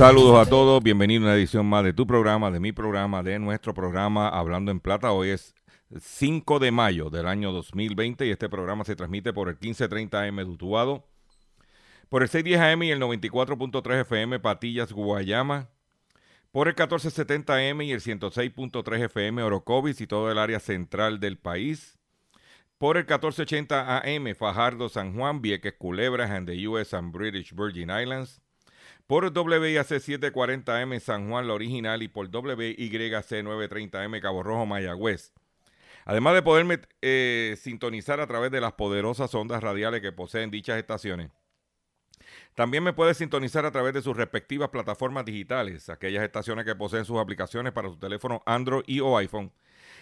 Saludos a todos, bienvenido a una edición más de tu programa, de mi programa, de nuestro programa Hablando en Plata. Hoy es 5 de mayo del año 2020 y este programa se transmite por el 1530 AM de Utuado, por el 610 AM y el 94.3 FM Patillas, Guayama, por el 1470 AM y el 106.3 FM Orocovis y todo el área central del país, por el 1480 AM Fajardo, San Juan, Vieques, Culebras and the US and British Virgin Islands, por WIAC 740M San Juan, la original, y por WYC 930M Cabo Rojo, Mayagüez. Además de poderme eh, sintonizar a través de las poderosas ondas radiales que poseen dichas estaciones. También me puede sintonizar a través de sus respectivas plataformas digitales, aquellas estaciones que poseen sus aplicaciones para su teléfono Android y o iPhone,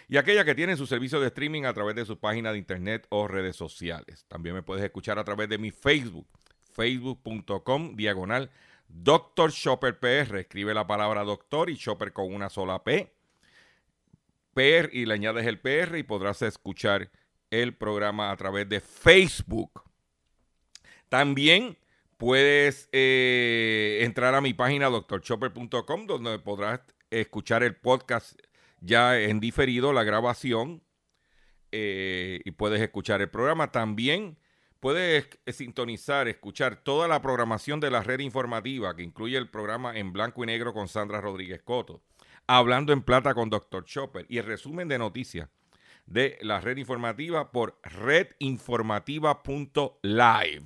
y aquellas que tienen su servicio de streaming a través de sus páginas de internet o redes sociales. También me puedes escuchar a través de mi Facebook, facebook.com diagonal Dr. Shopper PR. Escribe la palabra doctor y Shopper con una sola P. PR y le añades el PR y podrás escuchar el programa a través de Facebook. También puedes eh, entrar a mi página drchopper.com donde podrás escuchar el podcast ya en diferido, la grabación, eh, y puedes escuchar el programa. También puedes sintonizar, escuchar toda la programación de la red informativa que incluye el programa en blanco y negro con Sandra Rodríguez Coto, hablando en plata con Dr. Chopper y el resumen de noticias de la red informativa por redinformativa.live.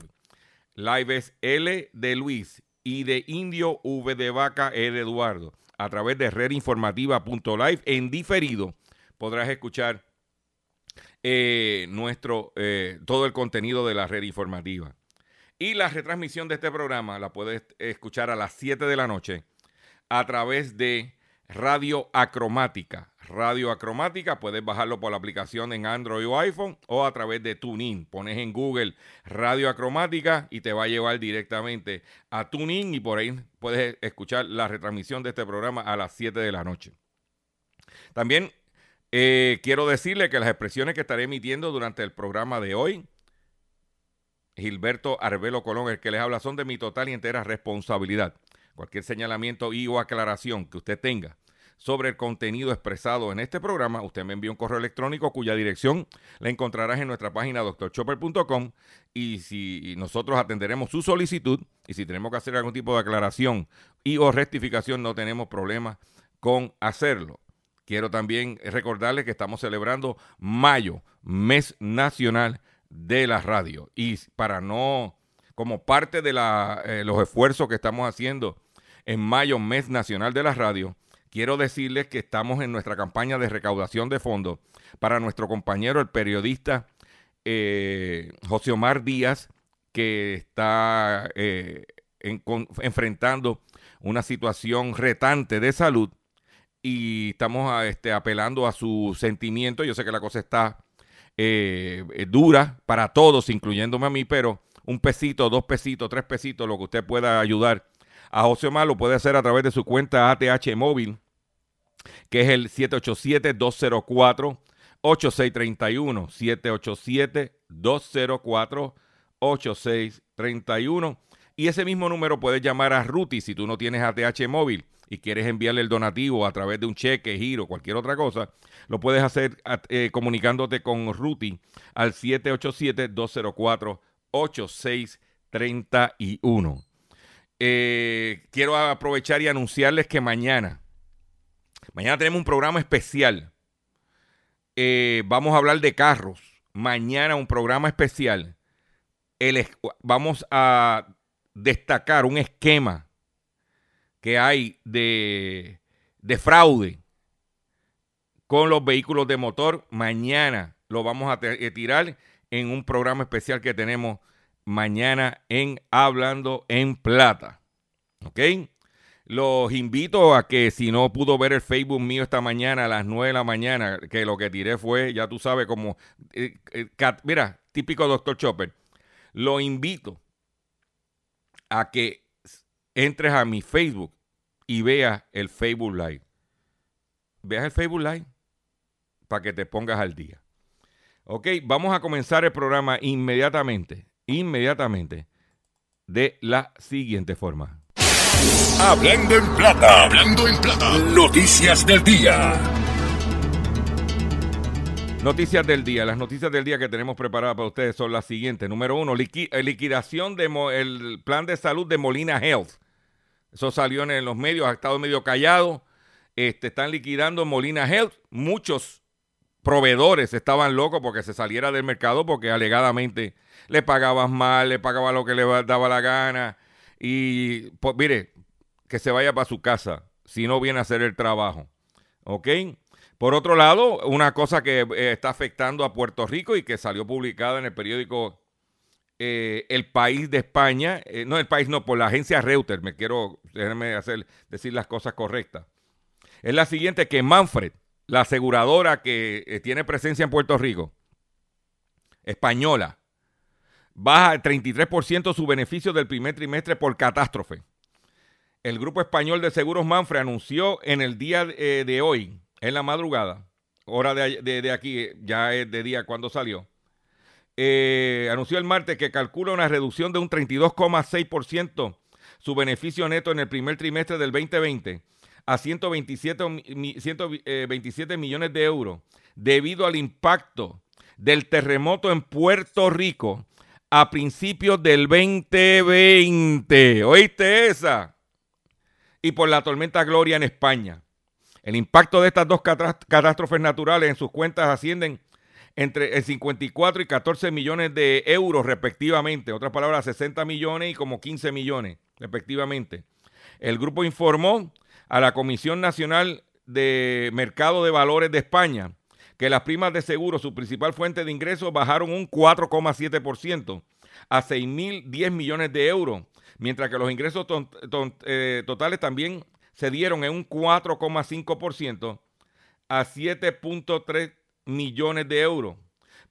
Live es L de Luis y de Indio V de Vaca E de Eduardo. A través de redinformativa.live en diferido podrás escuchar eh, nuestro eh, todo el contenido de la red informativa. Y la retransmisión de este programa la puedes escuchar a las 7 de la noche a través de Radio Acromática. Radio Acromática, puedes bajarlo por la aplicación en Android o iPhone o a través de TuneIn. Pones en Google Radio Acromática y te va a llevar directamente a TuneIn y por ahí puedes escuchar la retransmisión de este programa a las 7 de la noche. También eh, quiero decirle que las expresiones que estaré emitiendo durante el programa de hoy, Gilberto Arbelo Colón, el que les habla, son de mi total y entera responsabilidad. Cualquier señalamiento y o aclaración que usted tenga sobre el contenido expresado en este programa, usted me envía un correo electrónico cuya dirección la encontrarás en nuestra página doctorchopper.com y si nosotros atenderemos su solicitud y si tenemos que hacer algún tipo de aclaración y o rectificación no tenemos problema con hacerlo. Quiero también recordarles que estamos celebrando mayo, mes nacional de la radio. Y para no, como parte de la, eh, los esfuerzos que estamos haciendo en mayo, mes nacional de la radio, quiero decirles que estamos en nuestra campaña de recaudación de fondos para nuestro compañero, el periodista eh, José Omar Díaz, que está eh, enfrentando una situación retante de salud y estamos este, apelando a su sentimiento. Yo sé que la cosa está eh, eh, dura para todos, incluyéndome a mí, pero un pesito, dos pesitos, tres pesitos, lo que usted pueda ayudar a José Omar lo puede hacer a través de su cuenta ATH móvil, que es el 787-204-8631. 787-204-8631. Y ese mismo número puedes llamar a Ruti si tú no tienes ATH móvil y quieres enviarle el donativo a través de un cheque, giro, cualquier otra cosa, lo puedes hacer eh, comunicándote con Ruti al 787-204-8631. Eh, quiero aprovechar y anunciarles que mañana, Mañana tenemos un programa especial. Eh, vamos a hablar de carros. Mañana un programa especial. vamos a destacar un esquema que hay de, de fraude con los vehículos de motor. Mañana lo vamos a eh, tirar en un programa especial que tenemos mañana en Hablando en Plata. ¿Ok? Los invito a que si no pudo ver el Facebook mío esta mañana a las 9 de la mañana, que lo que tiré fue, ya tú sabes, como, eh, eh, mira, típico Dr. Chopper, lo invito a que entres a mi Facebook y veas el Facebook Live. Veas el Facebook Live para que te pongas al día. Ok, vamos a comenzar el programa inmediatamente, inmediatamente, de la siguiente forma. Hablando en plata, hablando en plata, noticias del día. Noticias del día. Las noticias del día que tenemos preparadas para ustedes son las siguientes. Número uno, eh, liquidación del plan de salud de Molina Health. Eso salió en los medios, ha estado medio callado. Este, están liquidando Molina Health. Muchos proveedores estaban locos porque se saliera del mercado porque alegadamente le pagabas mal, le pagaba lo que le daba la gana. Y pues mire, que se vaya para su casa si no viene a hacer el trabajo. ¿Ok? Por otro lado, una cosa que eh, está afectando a Puerto Rico y que salió publicada en el periódico eh, El País de España, eh, no el país, no, por la agencia Reuters, me quiero, hacer, decir las cosas correctas. Es la siguiente, que Manfred, la aseguradora que eh, tiene presencia en Puerto Rico, española, baja el 33% su beneficio del primer trimestre por catástrofe. El grupo español de seguros Manfred anunció en el día de hoy, en la madrugada, hora de, aquí, ya es de día cuando salió, eh, anunció el martes que calcula una reducción de un 32,6% su beneficio neto en el primer trimestre del 2020 a 127, 127 eh, millones de euros debido al impacto del terremoto en Puerto Rico a principios del 2020. ¿Oíste esa? Y por la tormenta Gloria en España. El impacto de estas dos catástrofes naturales en sus cuentas ascienden entre el 54 y 14 millones de euros respectivamente. Otras palabras, 60 millones y como 15 millones respectivamente. El grupo informó a la Comisión Nacional de Mercado de Valores de España que las primas de seguro, su principal fuente de ingresos, bajaron un 4,7% a 6.010 millones de euros, mientras que los ingresos eh, totales también se dieron en un 4,5% a 7.3 millones de euros.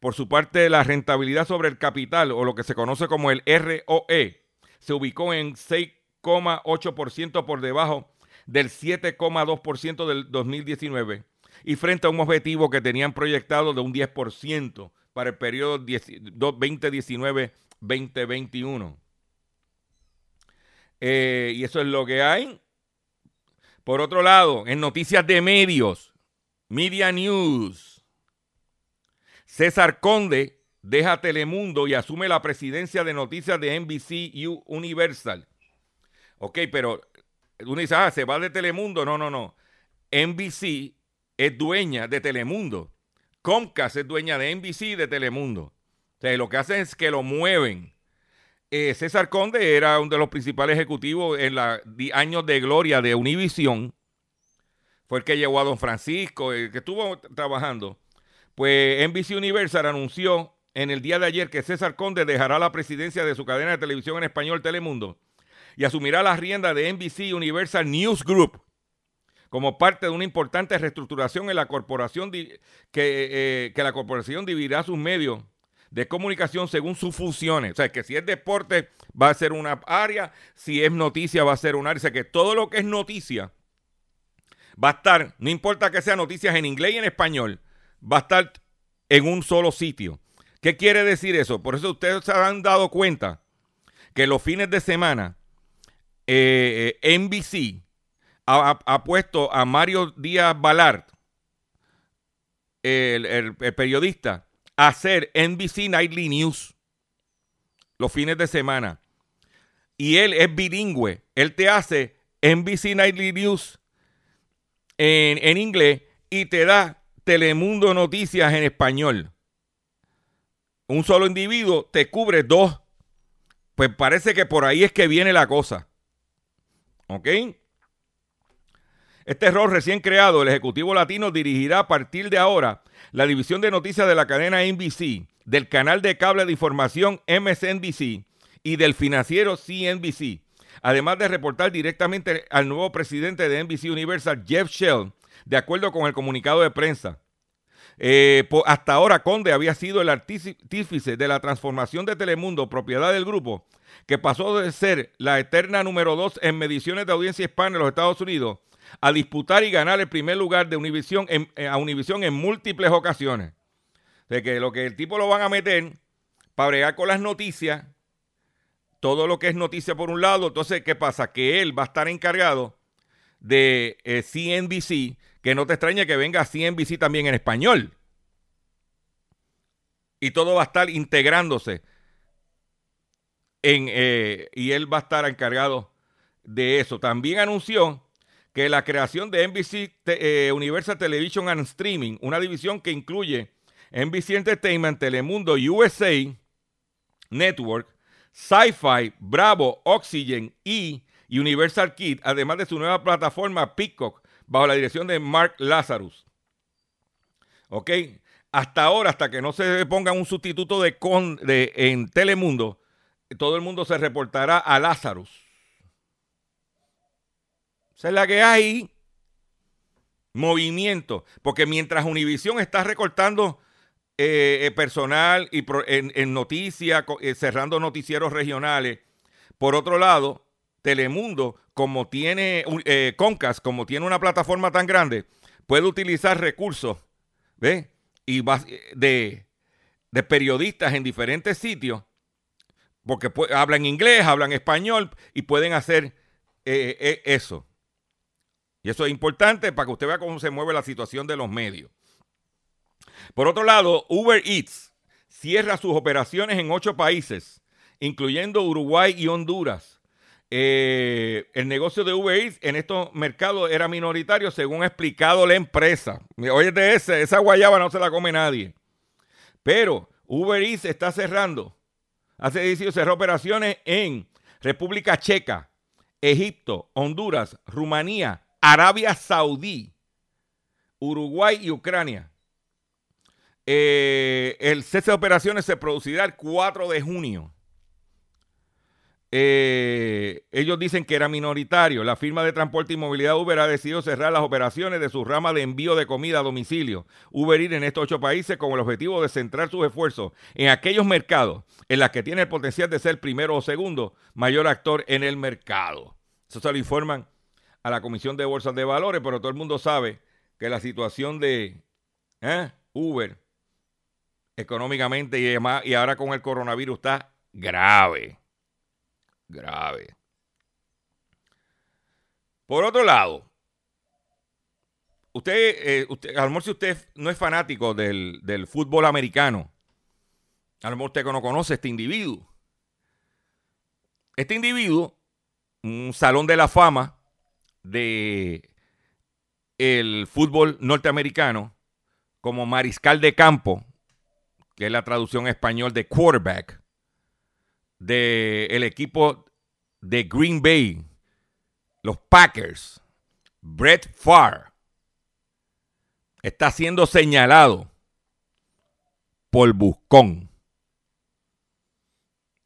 Por su parte, la rentabilidad sobre el capital, o lo que se conoce como el ROE, se ubicó en 6,8% por debajo del 7,2% del 2019 y frente a un objetivo que tenían proyectado de un 10% para el periodo 2019-2021. Eh, y eso es lo que hay. Por otro lado, en noticias de medios, Media News, César Conde deja Telemundo y asume la presidencia de noticias de NBC Universal. Ok, pero uno dice, ah, se va de Telemundo. No, no, no. NBC es dueña de Telemundo. Comcast es dueña de NBC y de Telemundo. O sea, lo que hacen es que lo mueven. Eh, César Conde era uno de los principales ejecutivos en los años de gloria de Univision. Fue el que llevó a Don Francisco, el que estuvo trabajando. Pues NBC Universal anunció en el día de ayer que César Conde dejará la presidencia de su cadena de televisión en español Telemundo y asumirá la rienda de NBC Universal News Group como parte de una importante reestructuración en la corporación que, eh, que la corporación dividirá sus medios de comunicación según sus funciones. O sea, que si es deporte va a ser una área, si es noticia va a ser un área. O sea, que todo lo que es noticia va a estar, no importa que sea noticias en inglés y en español, va a estar en un solo sitio. ¿Qué quiere decir eso? Por eso ustedes se han dado cuenta que los fines de semana eh, eh NBC ha, puesto a Mario Díaz Balart, el, periodista, a hacer NBC Nightly News los fines de semana. Y él es bilingüe. Él te hace NBC Nightly News en, en inglés y te da Telemundo Noticias en español. Un solo individuo te cubre dos. Pues parece que por ahí es que viene la cosa. ¿Ok? Este error recién creado, el Ejecutivo Latino dirigirá a partir de ahora la división de noticias de la cadena NBC, del canal de cable de información MSNBC y del financiero CNBC, además de reportar directamente al nuevo presidente de NBC Universal, Jeff Shell, de acuerdo con el comunicado de prensa. Eh, hasta ahora Conde había sido el artífice de la transformación de Telemundo, propiedad del grupo, que pasó de ser la eterna número dos en mediciones de audiencia hispana en los Estados Unidos a disputar y ganar el primer lugar de Univision en, eh, a en múltiples ocasiones. De que lo que el tipo lo van a meter para bregar con las noticias, todo lo que es noticia por un lado, entonces, ¿qué pasa? Que él va a estar encargado de CNBC, eh, que no te extrañe que venga CNBC también en español. Y todo va a estar integrándose. En, eh, y él va a estar encargado de eso. También anunció que la creación de NBC eh, Universal Television and Streaming, una división que incluye NBC Entertainment, Telemundo, USA Network, Sci-Fi, Bravo, Oxygen y Universal Kid, además de su nueva plataforma Peacock, bajo la dirección de Mark Lazarus. ¿Ok? Hasta ahora, hasta que no se ponga un sustituto de, con, de en Telemundo, todo el mundo se reportará a Lazarus. Esa es la que hay. Movimiento. Porque mientras Univision está recortando eh, eh, personal y en, noticias, eh, cerrando noticieros regionales, por otro lado, Telemundo, como tiene Concas, como tiene una plataforma tan grande, puede utilizar recursos ¿ve? Y de, de periodistas en diferentes sitios, porque hablan inglés, hablan español y pueden hacer eso. Y eso es importante para que usted vea cómo se mueve la situación de los medios. Por otro lado, Uber Eats cierra sus operaciones en ocho países, incluyendo Uruguay y Honduras. Eh, el negocio de Uber Eats en estos mercados era minoritario, según ha explicado la empresa. Oye, de esa guayaba no se la come nadie. Pero Uber Eats está cerrando. Hace 10 cerró operaciones en República Checa, Egipto, Honduras, Rumanía, Arabia Saudí, Uruguay y Ucrania. Eh, el cese de operaciones se producirá el 4 de junio. Eh, ellos dicen que era minoritario. La firma de transporte y movilidad Uber ha decidido cerrar las operaciones de su rama de envío de comida a domicilio. Uber ir en estos ocho países con el objetivo de centrar sus esfuerzos en aquellos mercados en los que tiene el potencial de ser primero o segundo mayor actor en el mercado. Eso se lo informan a la Comisión de Bolsas de Valores, pero todo el mundo sabe que la situación de ¿eh? Uber económicamente y demás, y ahora con el coronavirus está grave. Grave. Por otro lado, usted, eh, usted a lo mejor si usted no es fanático del, del fútbol americano, a lo mejor usted no conoce este individuo. Este individuo, un salón de la fama, de el fútbol norteamericano como mariscal de campo, que es la traducción español de quarterback, del el equipo de Green Bay, los Packers, Brett Favre, está siendo señalado por Buscón.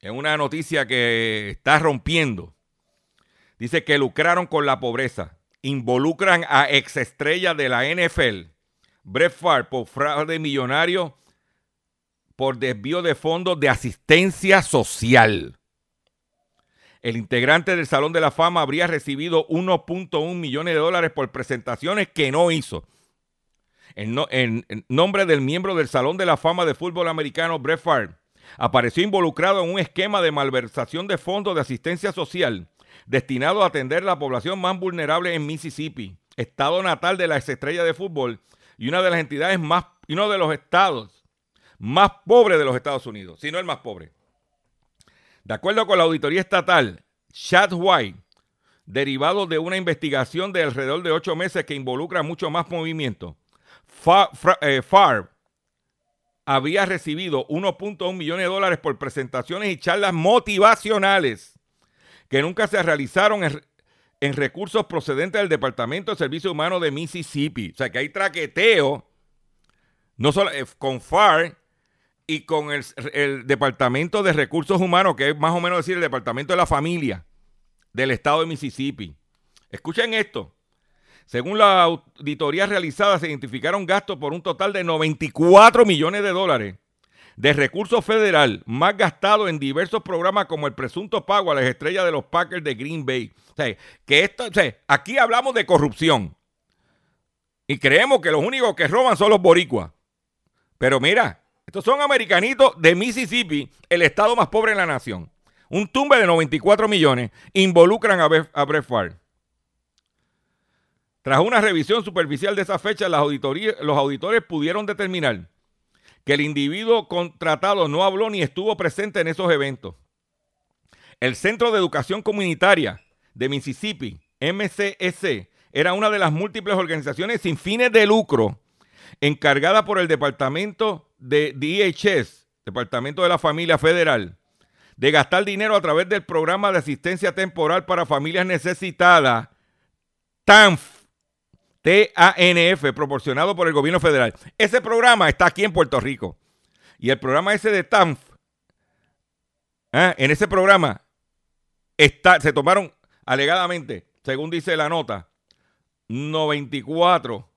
Es una noticia que está rompiendo Dice que lucraron con la pobreza. Involucran a exestrellas de la NFL. Brett Favre por fraude millonario por desvío de fondos de asistencia social. El integrante del Salón de la Fama habría recibido 1.1 millones de dólares por presentaciones que no hizo. En, nombre del miembro del Salón de la Fama de fútbol americano, Brett Favre, apareció involucrado en un esquema de malversación de fondos de asistencia social destinado a atender la población más vulnerable en Mississippi, estado natal de la estrella de fútbol y una de las entidades más, y uno de los estados más pobres de los Estados Unidos, si no el más pobre. De acuerdo con la auditoría estatal, Chad White, derivado de una investigación de alrededor de ocho meses que involucra mucho más movimiento. FAR, eh, había recibido 1.1 millones de dólares por presentaciones y charlas motivacionales que nunca se realizaron en, en recursos procedentes del Departamento de Servicios Humanos de Mississippi. O sea que hay traqueteo, no solo eh, con FAR y con el, Departamento de Recursos Humanos, que es más o menos decir el Departamento de la Familia del Estado de Mississippi. Escuchen esto. Según la auditoría realizada, se identificaron gastos por un total de 94 millones de dólares de recursos federal, más gastados en diversos programas como el presunto pago a las estrellas de los Packers de Green Bay. O sea, que esto, aquí hablamos de corrupción. Y creemos que los únicos que roban son los boricuas. Pero mira, estos son americanitos de Mississippi, el estado más pobre en la nación. Un tumbe de 94 millones involucran a, Favre. Tras una revisión superficial de esa fecha, los auditores pudieron determinar que el individuo contratado no habló ni estuvo presente en esos eventos. El Centro de Educación Comunitaria de Mississippi, MCS, era una de las múltiples organizaciones sin fines de lucro encargada por el Departamento de DHS, Departamento de la Familia Federal, de gastar dinero a través del programa de asistencia temporal para familias necesitadas, TANF, TANF, proporcionado por el gobierno federal. Ese programa está aquí en Puerto Rico. Y el programa ese de TANF, ¿eh? en ese programa está, se tomaron alegadamente, según dice la nota, 94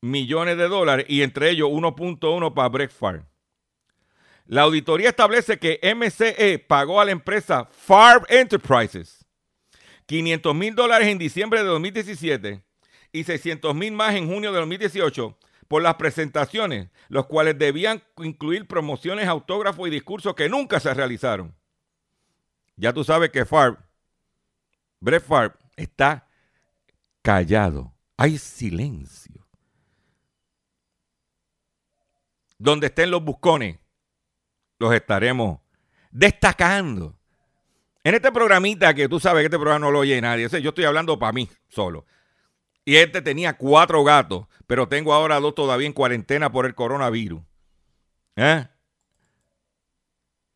millones de dólares y entre ellos 1.1 para Farm. La auditoría establece que MCE pagó a la empresa Farm Enterprises 500 mil dólares en diciembre de 2017 y 600 mil más en junio de 2018 por las presentaciones, los cuales debían incluir promociones, autógrafos y discursos que nunca se realizaron. Ya tú sabes que Farb, Brett Farb, está callado. Hay silencio. Donde estén los buscones, los estaremos destacando. En este programita que tú sabes que este programa no lo oye nadie, yo estoy hablando para mí solo. Y este tenía cuatro gatos, pero tengo ahora dos todavía en cuarentena por el coronavirus. ¿Eh?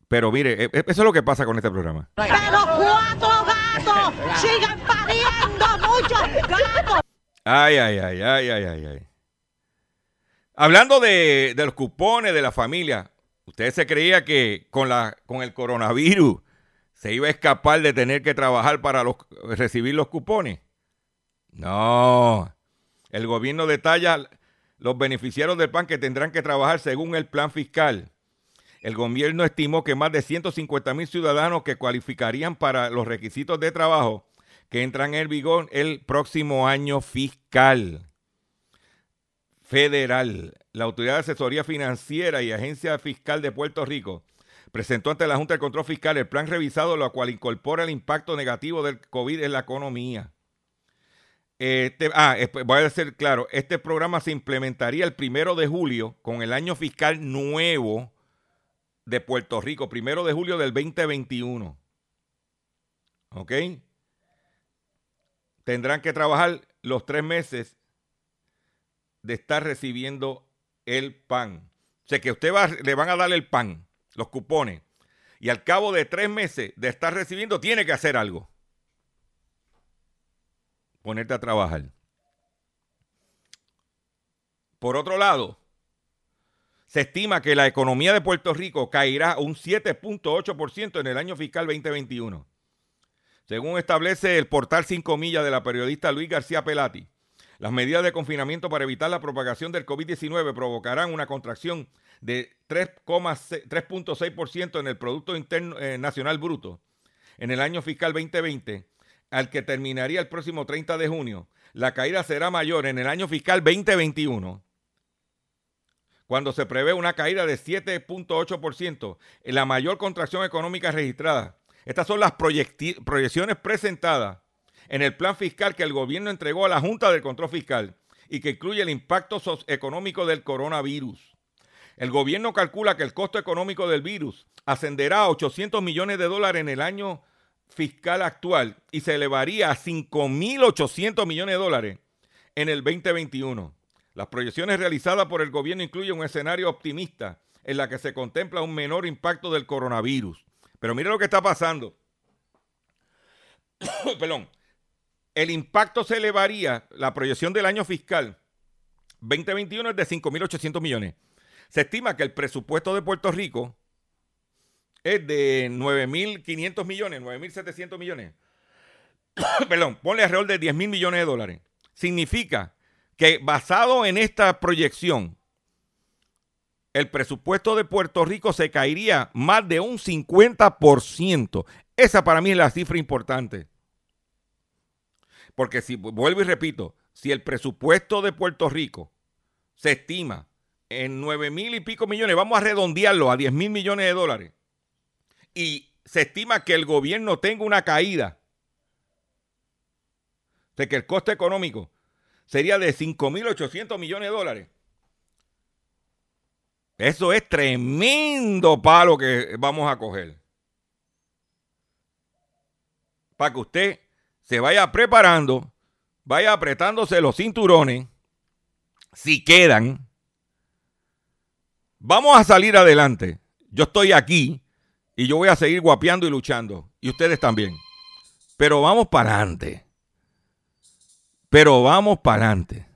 Pero mire, e, e, eso es lo que pasa con este programa. Pero cuatro gatos siguen pariendo muchos gatos. Ay, ay, ay, ay, ay, ay, ay. Hablando de, los cupones de la familia, ¿usted se creía que con, la, con el coronavirus se iba a escapar de tener que trabajar para los, recibir los cupones? No. El gobierno detalla los beneficiarios del PAN que tendrán que trabajar según el plan fiscal. El gobierno estimó que más de 150 mil ciudadanos que cualificarían para los requisitos de trabajo que entran en vigor el próximo año fiscal federal. La Autoridad de Asesoría Financiera y Agencia Fiscal de Puerto Rico presentó ante la Junta de Control Fiscal el plan revisado, lo cual incorpora el impacto negativo del COVID en la economía. Este, ah, voy a decir claro, este programa se implementaría el primero de julio con el año fiscal nuevo de Puerto Rico, primero de julio del 2021. ¿Ok? Tendrán que trabajar los tres meses de estar recibiendo el pan. O sea que usted va, le van a dar el pan, los cupones, y al cabo de tres meses de estar recibiendo, tiene que hacer algo ponerte a trabajar. Por otro lado, se estima que la economía de Puerto Rico caerá un 7.8% en el año fiscal 2021. Según establece el portal 5 millas de la periodista Luis García Pelati, las medidas de confinamiento para evitar la propagación del COVID-19 provocarán una contracción de 3.6% en el Producto eh, Nacional Bruto en el año fiscal 2020 al que terminaría el próximo 30 de junio, la caída será mayor en el año fiscal 2021, cuando se prevé una caída de 7.8%, en la mayor contracción económica registrada. Estas son las proyecciones presentadas en el plan fiscal que el gobierno entregó a la Junta del Control Fiscal y que incluye el impacto económico del coronavirus. El gobierno calcula que el costo económico del virus ascenderá a 800 millones de dólares en el año fiscal actual y se elevaría a 5.800 millones de dólares en el 2021. Las proyecciones realizadas por el gobierno incluyen un escenario optimista en la que se contempla un menor impacto del coronavirus. Pero mire lo que está pasando. Perdón. El impacto se elevaría, la proyección del año fiscal 2021 es de 5.800 millones. Se estima que el presupuesto de Puerto Rico es de 9.500 millones, 9.700 millones. Perdón, ponle alrededor de 10.000 millones de dólares. Significa que basado en esta proyección, el presupuesto de Puerto Rico se caería más de un 50%. Esa para mí es la cifra importante. Porque si vuelvo y repito, si el presupuesto de Puerto Rico se estima en 9 mil y pico millones, vamos a redondearlo a 10 mil millones de dólares, y se estima que el gobierno tenga una caída, de que el coste económico sería de 5.800 millones de dólares. Eso es tremendo palo que vamos a coger. Para que usted se vaya preparando, vaya apretándose los cinturones, si quedan. Vamos a salir adelante. Yo estoy aquí y yo voy a seguir guapeando y luchando. Y ustedes también. Pero vamos para adelante. Pero vamos para adelante.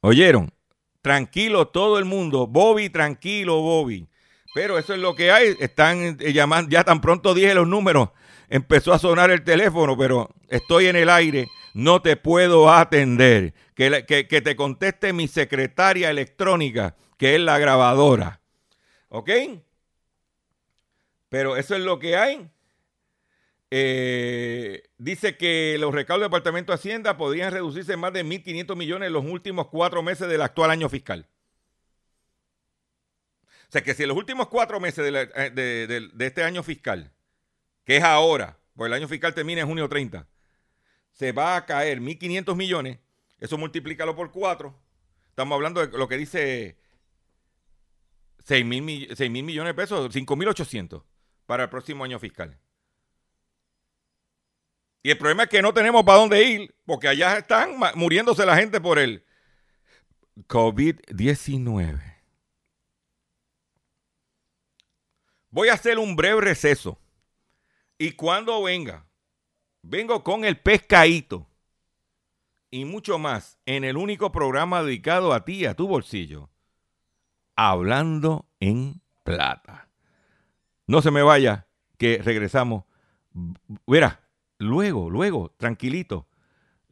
¿Oyeron? Tranquilo todo el mundo. Bobby, tranquilo, Bobby. Pero eso es lo que hay. Están eh, llamando, ya tan pronto dije los números. Empezó a sonar el teléfono, pero estoy en el aire. No te puedo atender. Que, que, que te conteste mi secretaria electrónica, que es la grabadora. ¿Ok? Pero eso es lo que hay. Eh, dice que los recaudos del Departamento de Hacienda podrían reducirse en más de 1.500 millones en los últimos cuatro meses del actual año fiscal. O sea que si en los últimos cuatro meses de, eh, de, de, este año fiscal, que es ahora, pues el año fiscal termina en junio 30, se va a caer 1.500 millones, eso multiplícalo por cuatro. Estamos hablando de lo que dice 6 mil millones de pesos, 5.800 para el próximo año fiscal. Y el problema es que no tenemos para dónde ir, porque allá están muriéndose la gente por el COVID-19. Voy a hacer un breve receso. Y cuando venga, vengo con el pescadito y mucho más en el único programa dedicado a ti, a tu bolsillo. Hablando en plata. No se me vaya, que regresamos. Verá, luego, luego, tranquilito,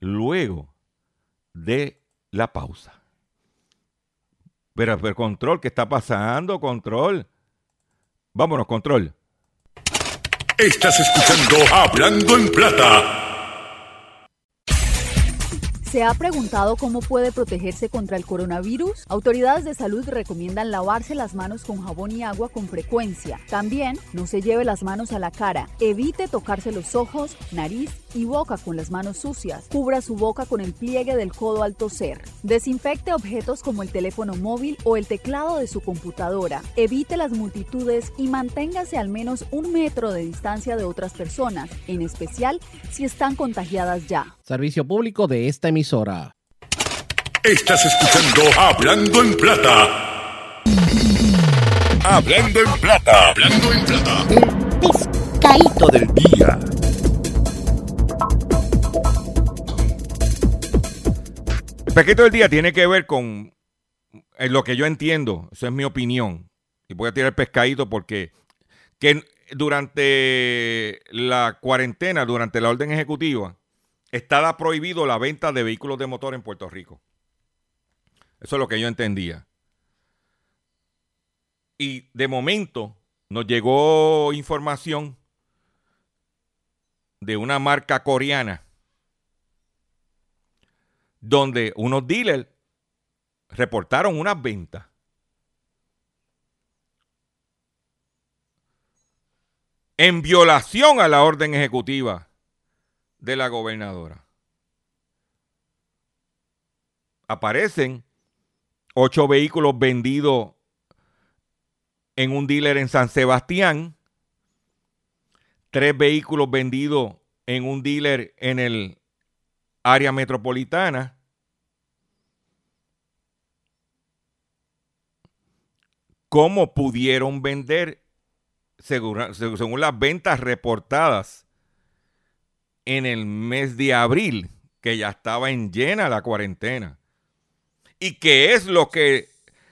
luego de la pausa. Pero, pero control, ¿qué está pasando? Control. Vámonos, control. Estás escuchando Hablando en Plata. ¿Se ha preguntado cómo puede protegerse contra el coronavirus? Autoridades de salud recomiendan lavarse las manos con jabón y agua con frecuencia. También no se lleve las manos a la cara. Evite tocarse los ojos, nariz y boca con las manos sucias. Cubra su boca con el pliegue del codo al toser. Desinfecte objetos como el teléfono móvil o el teclado de su computadora. Evite las multitudes y manténgase al menos un metro de distancia de otras personas, en especial si están contagiadas ya. Servicio público de esta emisora. Estás escuchando Hablando en Plata. Hablando en Plata. Hablando en Plata. El pescadito del día. Pesquito del día tiene que ver con en lo que yo entiendo, eso es mi opinión. Y voy a tirar el pescadito porque que durante la cuarentena, durante la orden ejecutiva, estaba prohibido la venta de vehículos de motor en Puerto Rico. Eso es lo que yo entendía. Y de momento nos llegó información de una marca coreana donde unos dealers reportaron unas ventas. En violación a la orden ejecutiva de la gobernadora. Aparecen ocho vehículos vendidos en un dealer en San Sebastián, tres vehículos vendidos en un dealer en el área metropolitana. ¿Cómo pudieron vender, según, las ventas reportadas en el mes de abril, que ya estaba en llena la cuarentena? ¿Y qué es lo que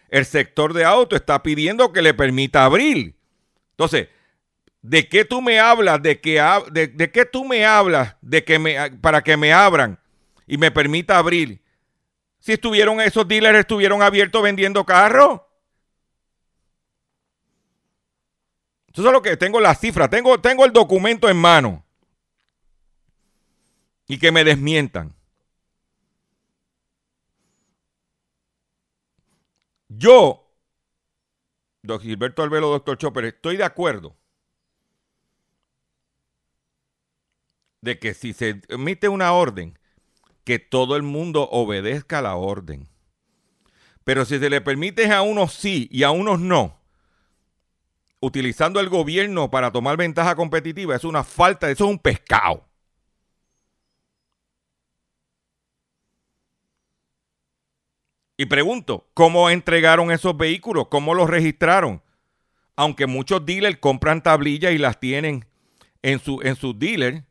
el sector de auto está pidiendo que le permita abrir? Entonces, ¿de qué tú me hablas? ¿De, que, de, de qué tú me hablas de que me, para que me abran y me permita abrir? Si estuvieron esos dealers, estuvieron abiertos vendiendo carros. Eso es lo que tengo las cifras, tengo, tengo el documento en mano. Y que me desmientan. Yo, don Gilberto Albelo, doctor Chopper, estoy de acuerdo de que si se emite una orden, que todo el mundo obedezca la orden. Pero si se le permite a unos sí y a unos no, utilizando el gobierno para tomar ventaja competitiva, es una falta, eso es un pescado. Y pregunto, ¿cómo entregaron esos vehículos? ¿Cómo los registraron? Aunque muchos dealers compran tablillas y las tienen en, su, en sus dealers,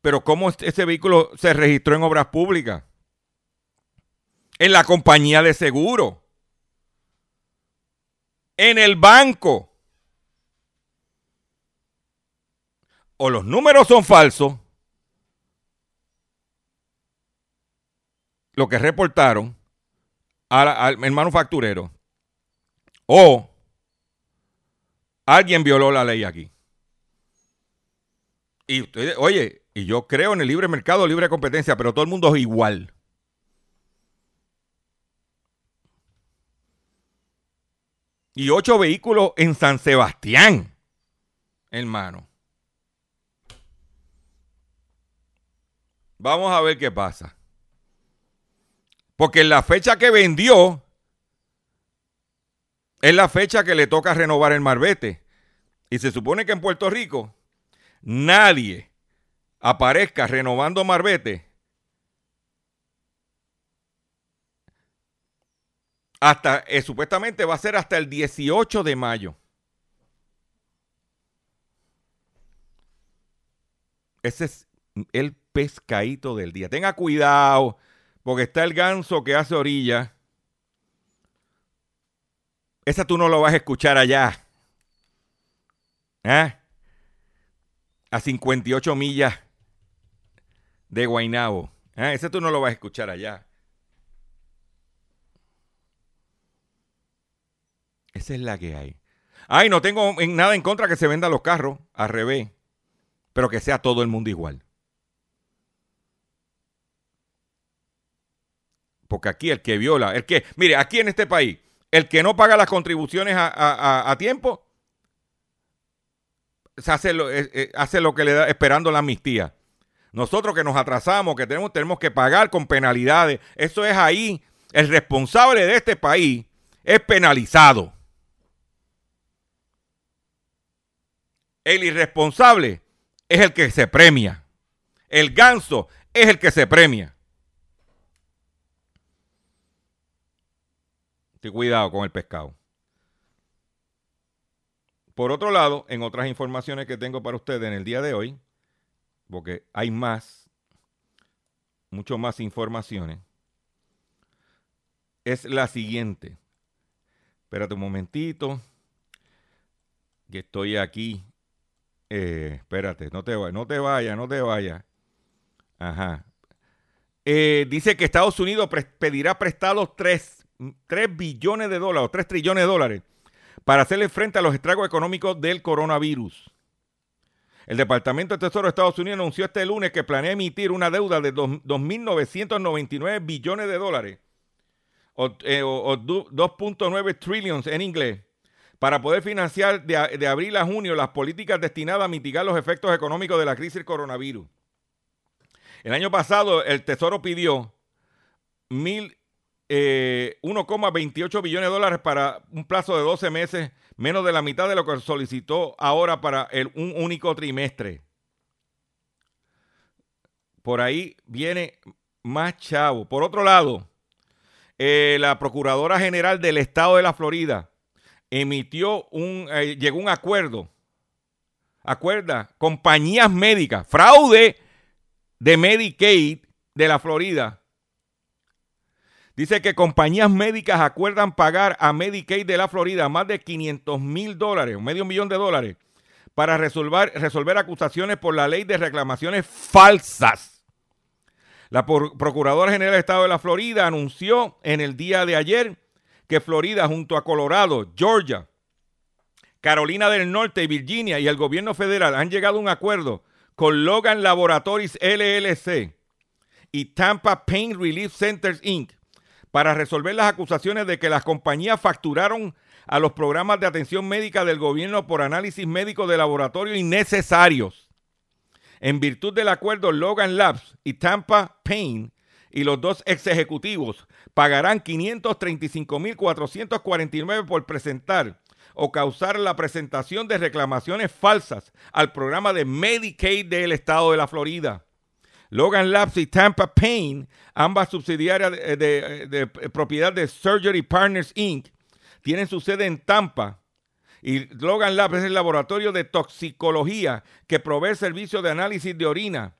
pero ¿cómo ese vehículo se registró en obras públicas? En la compañía de seguro. En el banco. O los números son falsos. Lo que reportaron al, manufacturero. O alguien violó la ley aquí. Y usted, oye, y yo creo en el libre mercado, libre competencia, pero todo el mundo es igual. Y ocho vehículos en San Sebastián, hermano. Vamos a ver qué pasa. Porque la fecha que vendió es la fecha que le toca renovar el marbete. Y se supone que en Puerto Rico nadie aparezca renovando marbete hasta eh, supuestamente va a ser hasta el 18 de mayo. Ese es el pescadito del día. Tenga cuidado porque está el ganso que hace orilla. Esa tú no lo vas a escuchar allá. ¿Eh? A 58 millas de Guainabo. ¿Eh? Ese tú no lo vas a escuchar allá. Esa es la que hay. Ay, no tengo nada en contra que se vendan los carros, al revés, pero que sea todo el mundo igual. Porque aquí el que viola, el que, mire, aquí en este país, el que no paga las contribuciones a, tiempo, se hace lo, eh, eh, hace lo que le da esperando la amnistía. Nosotros que nos atrasamos, que tenemos, tenemos que pagar con penalidades, eso es ahí. El responsable de este país es penalizado. El irresponsable es el que se premia. El ganso es el que se premia. cuidado con el pescado. Por otro lado, en otras informaciones que tengo para ustedes en el día de hoy, porque hay más, mucho más informaciones, es la siguiente. Espérate un momentito, que estoy aquí. Eh, espérate, no te no te vayas, no te vayas. Ajá. Eh, dice que Estados Unidos pedirá prestados 3 3 billones de dólares o 3 trillones de dólares para hacerle frente a los estragos económicos del coronavirus. El Departamento de Tesoro de Estados Unidos anunció este lunes que planea emitir una deuda de 2.999 billones de dólares o, 2.9 eh, trillions en inglés para poder financiar de, de, abril a junio las políticas destinadas a mitigar los efectos económicos de la crisis del coronavirus. El año pasado el Tesoro pidió mil eh, 1,28 billones de dólares para un plazo de 12 meses, menos de la mitad de lo que solicitó ahora para el, un único trimestre. Por ahí viene más chavo. Por otro lado, eh, la Procuradora General del Estado de la Florida emitió un, eh, llegó un acuerdo. Acuerda, compañías médicas, fraude de Medicaid de la Florida. Dice que compañías médicas acuerdan pagar a Medicaid de la Florida más de 500 mil dólares, medio millón de dólares, para resolver, resolver acusaciones por la ley de reclamaciones falsas. La Procuradora General del Estado de la Florida anunció en el día de ayer que Florida junto a Colorado, Georgia, Carolina del Norte y Virginia y el gobierno federal han llegado a un acuerdo con Logan Laboratories LLC y Tampa Pain Relief Centers Inc. para resolver las acusaciones de que las compañías facturaron a los programas de atención médica del gobierno por análisis médico de laboratorio innecesarios. En virtud del acuerdo, Logan Labs y Tampa Pain y los dos ex ejecutivos pagarán 535.449 por presentar o causar la presentación de reclamaciones falsas al programa de Medicaid del estado de la Florida. Logan Labs y Tampa Pain, ambas subsidiarias de, de propiedad de Surgery Partners Inc., tienen su sede en Tampa y Logan Lab es el laboratorio de toxicología que provee servicio de análisis de orina.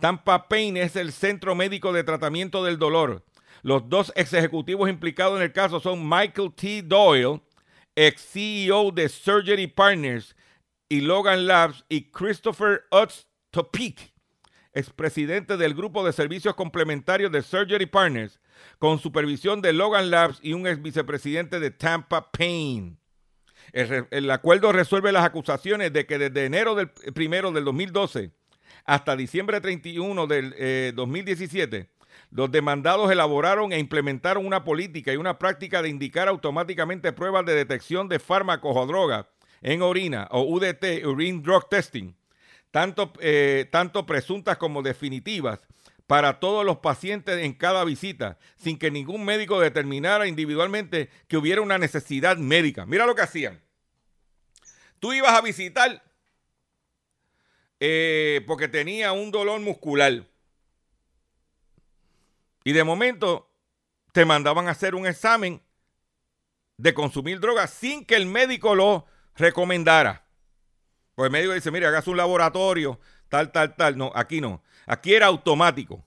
Tampa Pain es el centro médico de tratamiento del dolor. Los dos ex ejecutivos implicados en el caso son Michael T. Doyle, ex CEO de Surgery Partners y Logan Labs, y Christopher Utz Topik, expresidente del grupo de servicios complementarios de Surgery Partners, con supervisión de Logan Labs y un ex vicepresidente de Tampa Pain. El, acuerdo resuelve las acusaciones de que desde enero del primero del 2012 hasta diciembre 31 del 2017, eh, los demandados elaboraron e implementaron una política y una práctica de indicar automáticamente pruebas de detección de fármacos o drogas en orina o UDT, Urine Drug Testing, tanto, eh, tanto presuntas como definitivas, para todos los pacientes en cada visita, sin que ningún médico determinara individualmente que hubiera una necesidad médica. Mira lo que hacían. Tú ibas a visitar eh, porque tenía un dolor muscular. Y de momento te mandaban a hacer un examen de consumir drogas sin que el médico lo recomendara. Pues el médico dice, mire, hagas un laboratorio, tal, tal, tal. No, aquí no. Aquí era automático.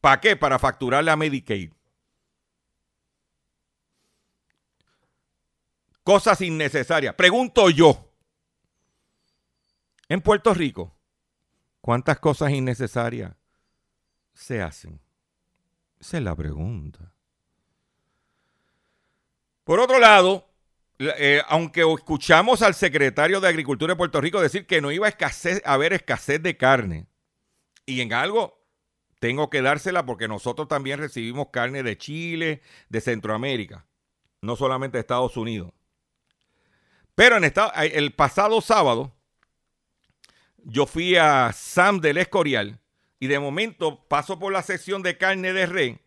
¿Para qué? Para facturar la Medicaid. Cosas innecesarias. Pregunto yo. En Puerto Rico, ¿cuántas cosas innecesarias se hacen? Esa es la pregunta. Por otro lado, eh, aunque escuchamos al secretario de Agricultura de Puerto Rico decir que no iba a, haber escasez de carne, y en algo tengo que dársela porque nosotros también recibimos carne de Chile, de Centroamérica, no solamente de Estados Unidos. Pero en el pasado sábado, yo fui a Sam del Escorial y de momento paso por la sección de carne de res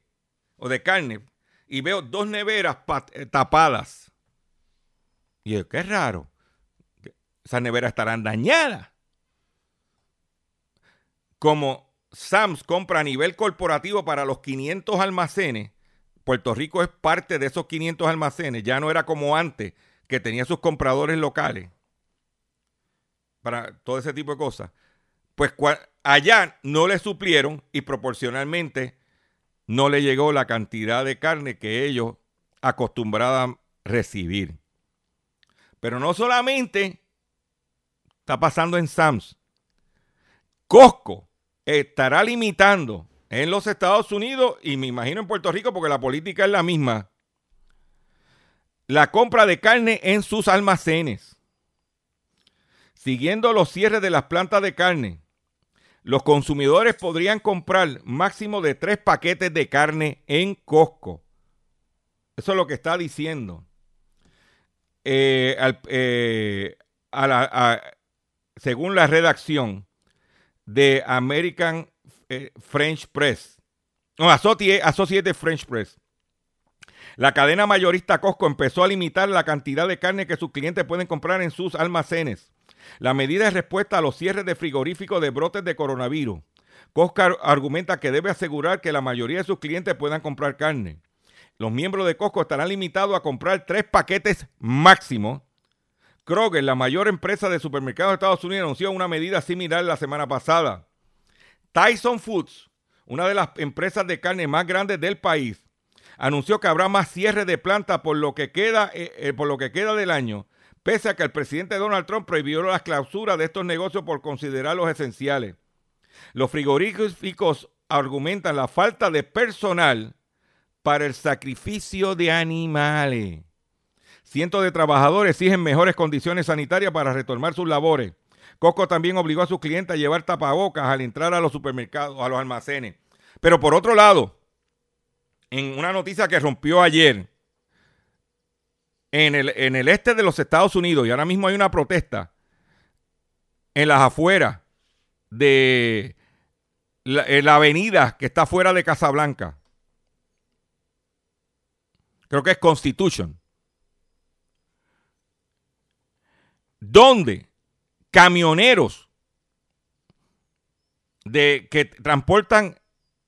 o de carne y veo dos neveras eh, tapadas. Y yo, qué raro. Esas neveras estarán dañadas. Como Sam's compra a nivel corporativo para los 500 almacenes, Puerto Rico es parte de esos 500 almacenes. Ya no era como antes, que tenía sus compradores locales para todo ese tipo de cosas, pues allá no le suplieron y proporcionalmente no le llegó la cantidad de carne que ellos acostumbraban recibir. Pero no solamente está pasando en Sams. Costco estará limitando en los Estados Unidos y me imagino en Puerto Rico porque la política es la misma. La compra de carne en sus almacenes. Siguiendo los cierres de las plantas de carne, los consumidores podrían comprar máximo de tres paquetes de carne en Costco. Eso es lo que está diciendo. Eh, eh, según la redacción de American eh, French Press, no, Associated French Press, La cadena mayorista Costco empezó a limitar la cantidad de carne que sus clientes pueden comprar en sus almacenes. La medida es respuesta a los cierres de frigoríficos de brotes de coronavirus. Costco argumenta que debe asegurar que la mayoría de sus clientes puedan comprar carne. Los miembros de Costco estarán limitados a comprar tres paquetes máximo. Kroger, la mayor empresa de supermercados de Estados Unidos, anunció una medida similar la semana pasada. Tyson Foods, una de las empresas de carne más grandes del país, anunció que habrá más cierres de planta por lo que queda, eh, eh, por lo que queda del año, pese a que el presidente Donald Trump prohibió las clausuras de estos negocios por considerarlos esenciales. Los frigoríficos argumentan la falta de personal para el sacrificio de animales. Cientos de trabajadores exigen mejores condiciones sanitarias para retomar sus labores. Costco también obligó a sus clientes a llevar tapabocas al entrar a los supermercados, a los almacenes. Pero por otro lado, en una noticia que rompió ayer, en el, este de los Estados Unidos, y ahora mismo hay una protesta en las afueras de la, la avenida que está fuera de Casablanca. Creo que es Constitution. Donde camioneros de, que transportan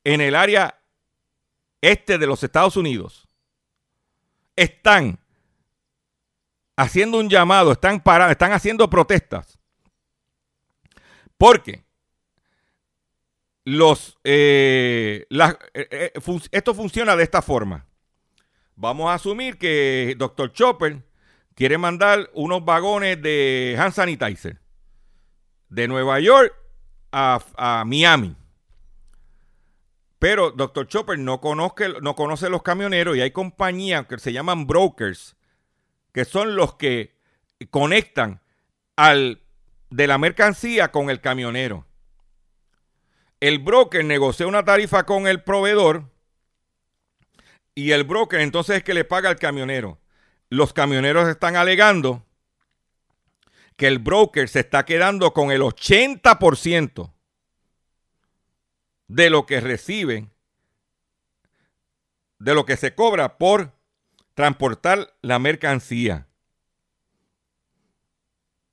en el área este de los Estados Unidos están haciendo un llamado, están, para, están haciendo protestas. Porque los, eh, eh, eh, esto funciona de esta forma. Vamos a asumir que Dr. Chopper quiere mandar unos vagones de hand sanitizer de Nueva York a, Miami. Pero Dr. Chopper no, conoce, no conoce los camioneros y hay compañías que se llaman brokers, que son los que conectan al, de la mercancía con el camionero. El broker negocia una tarifa con el proveedor y el broker entonces es que le paga al camionero. Los camioneros están alegando que el broker se está quedando con el 80% de lo que reciben, de lo que se cobra por transportar la mercancía.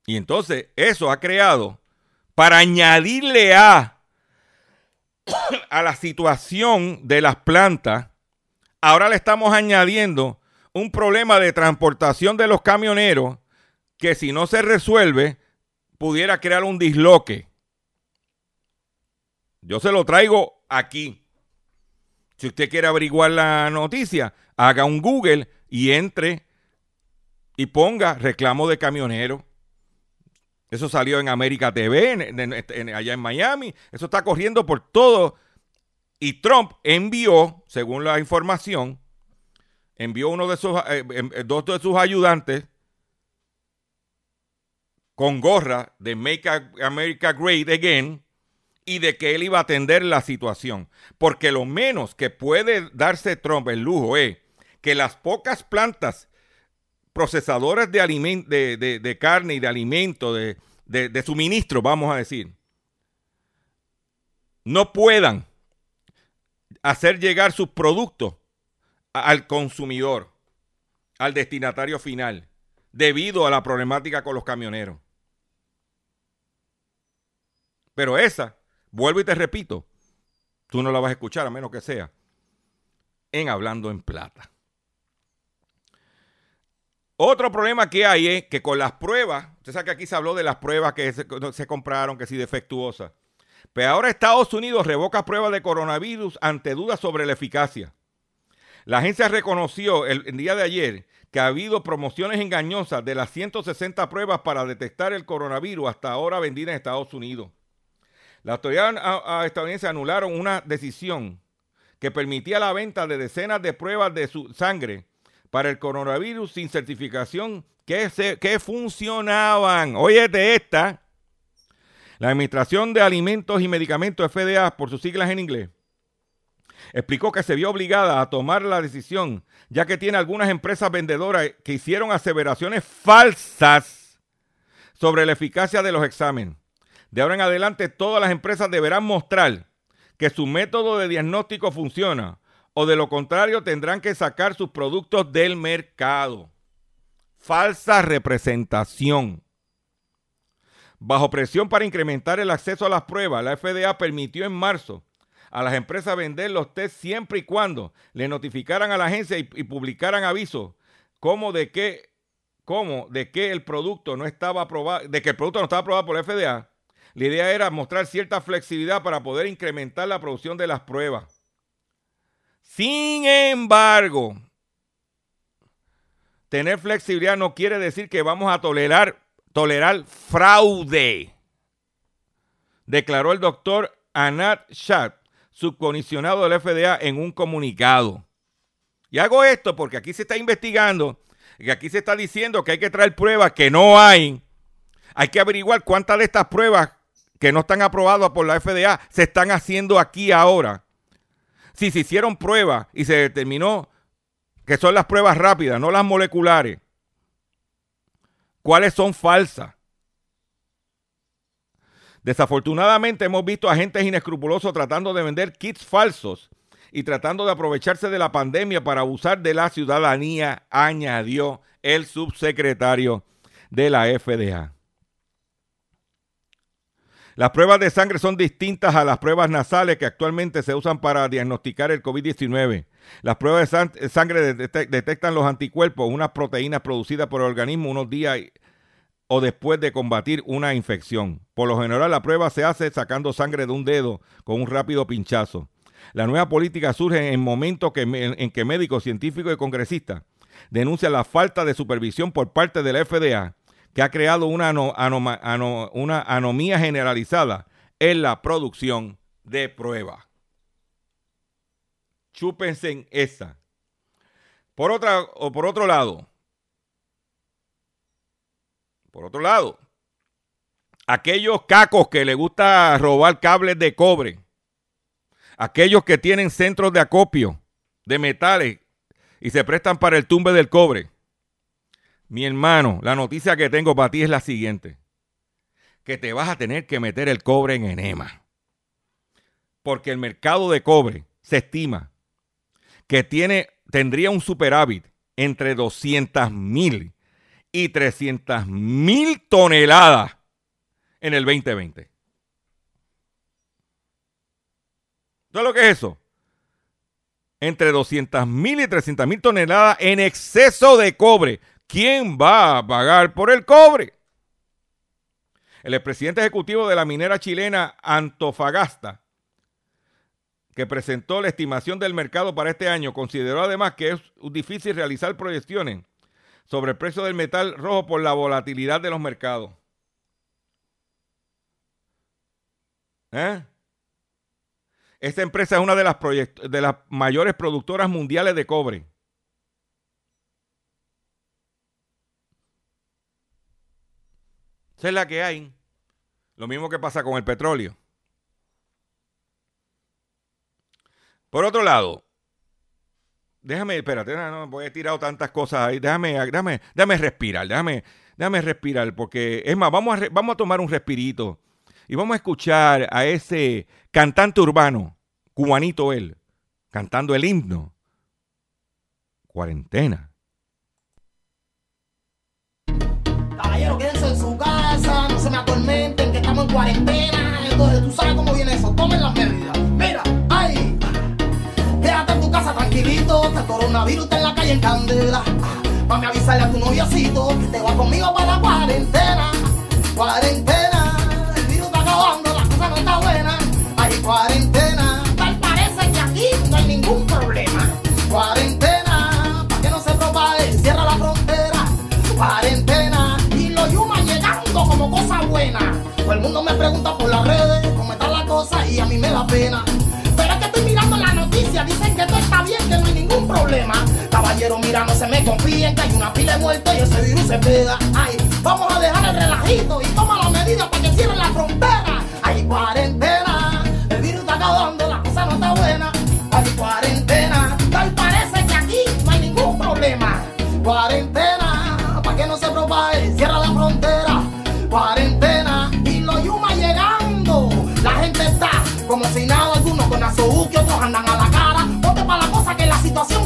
Y entonces eso ha creado, para añadirle a, a la situación de las plantas, ahora le estamos añadiendo un problema de transportación de los camioneros que si no se resuelve pudiera crear un disloque. Yo se lo traigo aquí. Si usted quiere averiguar la noticia, haga un Google y entre y ponga reclamo de camionero. Eso salió en América TV, allá en Miami. Eso está corriendo por todo y Trump envió, según la información, envió uno de sus, eh, em, eh, dos de sus ayudantes con gorra de Make America Great Again y de que él iba a atender la situación. Porque lo menos que puede darse Trump el lujo es que las pocas plantas procesadoras de, de, de, carne y de alimento, de, de suministro, vamos a decir, no puedan hacer llegar sus productos al consumidor, al destinatario final, debido a la problemática con los camioneros. Pero esa, vuelvo y te repito, tú no la vas a escuchar a menos que sea en Hablando en Plata. Otro problema que hay es que con las pruebas, usted sabe que aquí se habló de las pruebas que se, compraron, que si defectuosas. Pero ahora Estados Unidos revoca pruebas de coronavirus ante dudas sobre la eficacia. La agencia reconoció el, día de ayer que ha habido promociones engañosas de las 160 pruebas para detectar el coronavirus hasta ahora vendidas en Estados Unidos. Las autoridades estadounidenses anularon una decisión que permitía la venta de decenas de pruebas de su sangre para el coronavirus sin certificación que, que funcionaban. de esta, la Administración de Alimentos y Medicamentos FDA, por sus siglas en inglés, explicó que se vio obligada a tomar la decisión, ya que tiene algunas empresas vendedoras que hicieron aseveraciones falsas sobre la eficacia de los exámenes. De ahora en adelante, todas las empresas deberán mostrar que su método de diagnóstico funciona o de lo contrario tendrán que sacar sus productos del mercado. Falsa representación. Bajo presión para incrementar el acceso a las pruebas, la FDA permitió en marzo a las empresas vender los test siempre y cuando le notificaran a la agencia y, publicaran avisos como de como de el producto no estaba de que el producto no estaba aprobado por la FDA. La idea era mostrar cierta flexibilidad para poder incrementar la producción de las pruebas. Sin embargo, tener flexibilidad no quiere decir que vamos a tolerar, tolerar fraude, declaró el doctor Anat Shah, subcomisionado del FDA, en un comunicado. Y hago esto porque aquí se está investigando, y aquí se está diciendo que hay que traer pruebas que no hay. Hay que averiguar cuántas de estas pruebas que no están aprobadas por la FDA se están haciendo aquí ahora. Si se hicieron pruebas y se determinó que son las pruebas rápidas, no las moleculares, ¿cuáles son falsas? Desafortunadamente hemos visto agentes inescrupulosos tratando de vender kits falsos y tratando de aprovecharse de la pandemia para abusar de la ciudadanía, añadió el subsecretario de la FDA. Las pruebas de sangre son distintas a las pruebas nasales que actualmente se usan para diagnosticar el COVID-19. Las pruebas de sangre detectan los anticuerpos, unas proteínas producidas por el organismo unos días o después de combatir una infección. Por lo general, la prueba se hace sacando sangre de un dedo con un rápido pinchazo. La nueva política surge en momentos en que médicos, científicos y congresistas denuncian la falta de supervisión por parte de la FDA, que ha creado una, anomía generalizada en la producción de pruebas. Chúpense en esa. Por, otra, o por otro lado, por otro lado, aquellos cacos que les gusta robar cables de cobre, aquellos que tienen centros de acopio de metales y se prestan para el tumbe del cobre. Mi hermano, la noticia que tengo para ti es la siguiente. Que te vas a tener que meter el cobre en enema. Porque el mercado de cobre se estima que tiene, tendría un superávit entre 200 mil y 300 mil toneladas en el 2020. ¿Sabes lo que es eso? Entre 200 mil y 300 mil toneladas en exceso de cobre. ¿Quién va a pagar por el cobre? El expresidente ejecutivo de la minera chilena Antofagasta, que presentó la estimación del mercado para este año, consideró además que es difícil realizar proyecciones sobre el precio del metal rojo por la volatilidad de los mercados. ¿Eh? Esta empresa es una de las, de las mayores productoras mundiales de cobre. Esa es la que hay. Lo mismo que pasa con el petróleo. Por otro lado, déjame, espérate, no, voy a tirar tantas cosas ahí. Déjame, déjame, déjame respirar, déjame, déjame respirar, porque es más, vamos a, vamos a tomar un respirito y vamos a escuchar a ese cantante urbano, cubanito él, cantando el himno. Cuarentena. Caballero, quédense en su no se me atormenten, que estamos en cuarentena. Entonces, tú sabes cómo viene eso, tomen las medidas. Mira, ay, quédate en tu casa tranquilito, que el coronavirus está en la calle en candela. A avisarle a tu noviocito que te va conmigo para la cuarentena. Cuarentena, el virus está acabando, la cosa no está buena. Hay cuarentena, tal parece que aquí no hay ningún problema. Cuarentena, Todo el mundo me pregunta por las redes cómo está la cosa y a mí me da pena. Pero es que estoy mirando la noticia, dicen que todo está bien, que no hay ningún problema. Caballero, mira, no se me confíen que hay una pila de muertos y ese virus se pega. Ay, vamos a dejar el relajito y toma las medidas para que cierren la frontera. Hay cuarentena, el virus está acabando, la cosa no está buena. Hay cuarentena, tal parece que aquí no hay ningún problema. Cuarentena, para que no se propague, cierra la frontera. Cuarentena, sin nada algunos con azuki, otros andan a la cara. Ponte para la cosa que la situación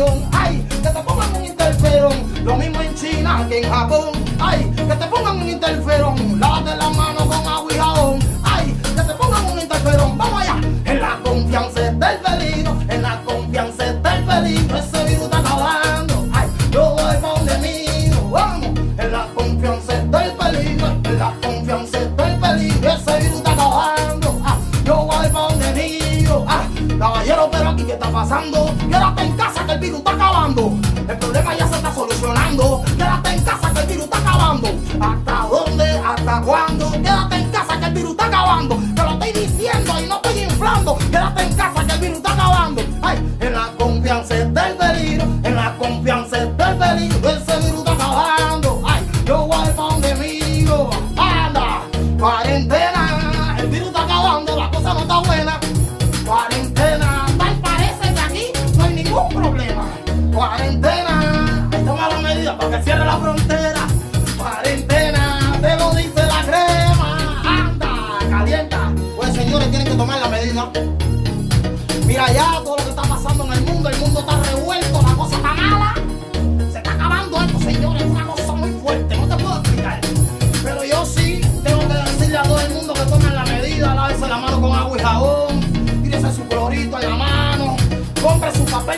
respiración. Ay,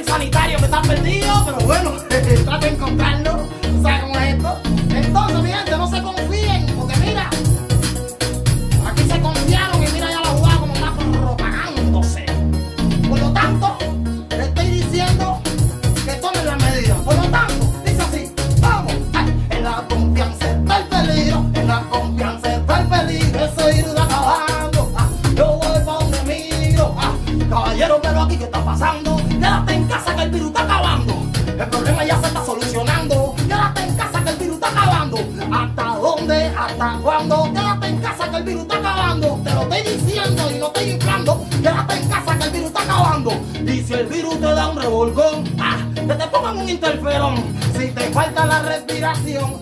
sanitario que está perdido. Pero bueno, trate de encontrarlo.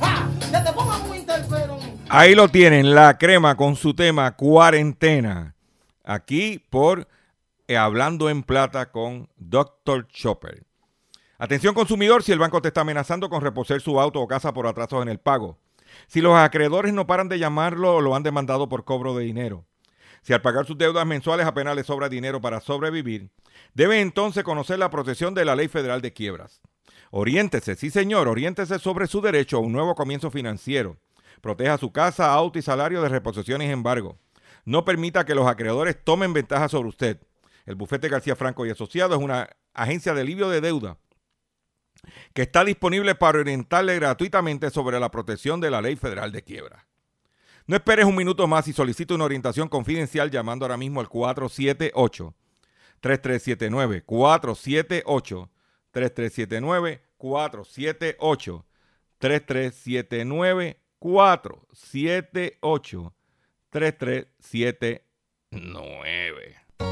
Ah. Ahí lo tienen, la crema con su tema cuarentena. Aquí por eh, Hablando en Plata con Dr. Chopper. Atención consumidor, si el banco te está amenazando con reposer su auto o casa por atrasos en el pago. Si los acreedores no paran de llamarlo o lo han demandado por cobro de dinero. Si al pagar sus deudas mensuales apenas le sobra dinero para sobrevivir, debe entonces conocer la protección de la Ley Federal de Quiebras. Oriéntese, sí señor, oriéntese sobre su derecho a un nuevo comienzo financiero. Proteja su casa, auto y salario de reposición y embargo. No permita que los acreedores tomen ventaja sobre usted. El bufete García Franco y Asociados es una agencia de alivio de deuda que está disponible para orientarle gratuitamente sobre la protección de la Ley Federal de Quiebra. No esperes un minuto más y solicite una orientación confidencial llamando ahora mismo al 478 3379 478 3379 478 3379 478 3379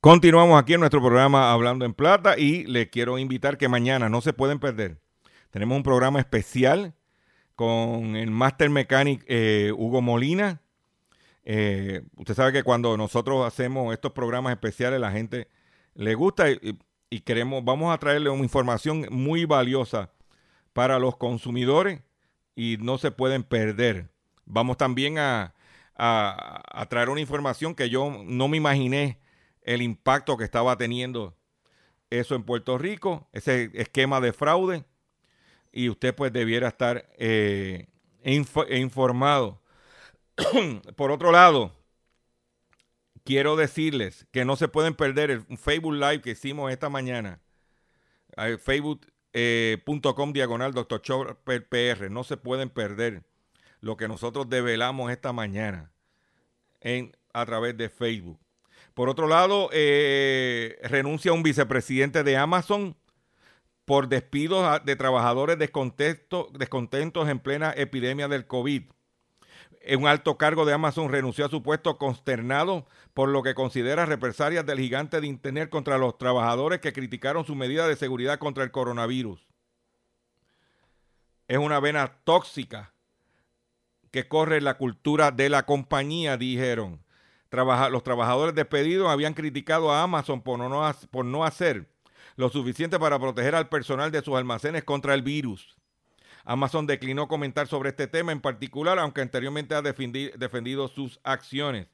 Continuamos aquí en nuestro programa Hablando en Plata y le quiero invitar que mañana no se pueden perder. Tenemos un programa especial con el Master Mechanic eh, Hugo Molina. Eh, usted sabe que cuando nosotros hacemos estos programas especiales la gente le gusta y, queremos, vamos a traerle una información muy valiosa para los consumidores y no se pueden perder. Vamos también a traer una información que yo no me imaginé el impacto que estaba teniendo eso en Puerto Rico, ese esquema de fraude, y usted pues debiera estar eh, info informado. Por otro lado, quiero decirles que no se pueden perder el Facebook Live que hicimos esta mañana. Facebook.com diagonal Dr. Chopper PR. No se pueden perder lo que nosotros develamos esta mañana en, a través de Facebook. Por otro lado, eh, renuncia un vicepresidente de Amazon por despidos de trabajadores descontentos en plena epidemia del COVID. Un alto cargo de Amazon renunció a su puesto consternado por lo que considera represalias del gigante de Internet contra los trabajadores que criticaron su medida de seguridad contra el coronavirus. Es una vena tóxica que corre la cultura de la compañía, dijeron. Los trabajadores despedidos habían criticado a Amazon por no, por no hacer lo suficiente para proteger al personal de sus almacenes contra el virus. Amazon declinó comentar sobre este tema en particular, aunque anteriormente ha defendido sus acciones.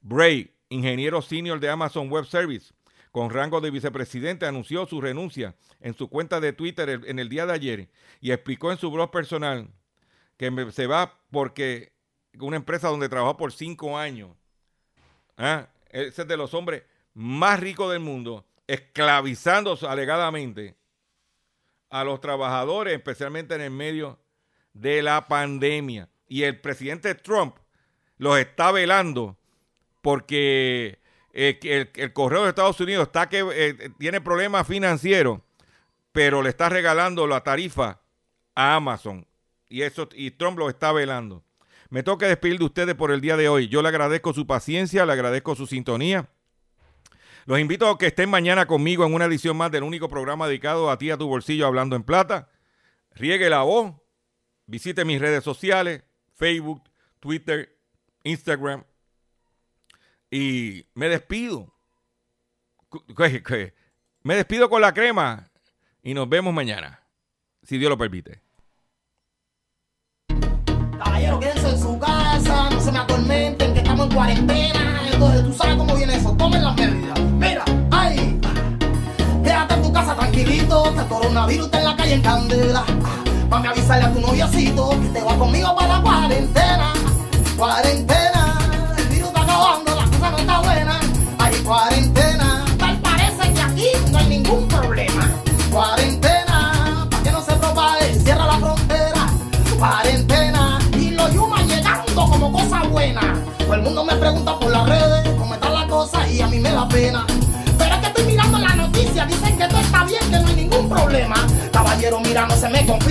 Bray, ingeniero senior de Amazon Web Service, con rango de vicepresidente, anunció su renuncia en su cuenta de Twitter en el día de ayer y explicó en su blog personal que se va porque una empresa donde trabajó por cinco años, ¿ah? ese es de los hombres más ricos del mundo, esclavizando alegadamente a los trabajadores, especialmente en el medio de la pandemia. Y el presidente Trump los está velando porque eh, el, correo de Estados Unidos está que eh, tiene problemas financieros, pero le está regalando la tarifa a Amazon. Y, eso, y Trump lo está velando. Me toca despedir de ustedes por el día de hoy. Yo le agradezco su paciencia, le agradezco su sintonía. Los invito a que estén mañana conmigo en una edición más del único programa dedicado a ti, a tu bolsillo, hablando en plata. Riegue la voz. Visite mis redes sociales, Facebook, Twitter, Instagram. Y me despido. Me despido con la crema y nos vemos mañana, si Dios lo permite. Caballero, quédense en su casa, no se me atormenten, que estamos en cuarentena. Entonces, tú sabes cómo viene eso. Tomen las medidas. Mira, ay, quédate en tu casa tranquilito. Este coronavirus está en la calle en candela. Mami, avisarle a tu noviocito que te va conmigo para la cuarentena. Cuarentena, el virus está acabando, la cosa no está buena. Hay cuarentena, tal parece que aquí no hay ningún problema. Cuarentena, para que no se propague, cierra la frontera. Cuarentena, cosa. Todo el mundo me pregunta por las redes cómo está la cosa y a mí me da pena. Pero es que estoy mirando la noticia, dicen que todo está bien, que no hay ningún problema. Caballero, mira, no se me confía.